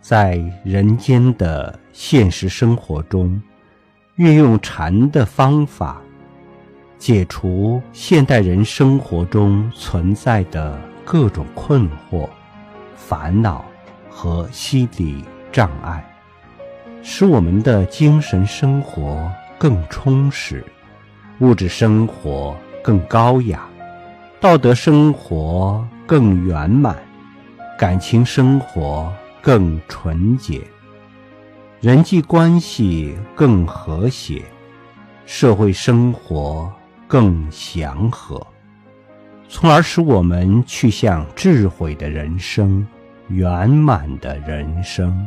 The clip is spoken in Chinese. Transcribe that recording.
在人间的现实生活中，运用禅的方法，解除现代人生活中存在的各种困惑、烦恼和心理障碍，使我们的精神生活更充实，物质生活更高雅，道德生活更圆满，感情生活。更纯洁，人际关系更和谐，社会生活更祥和，从而使我们去向智慧的人生、圆满的人生。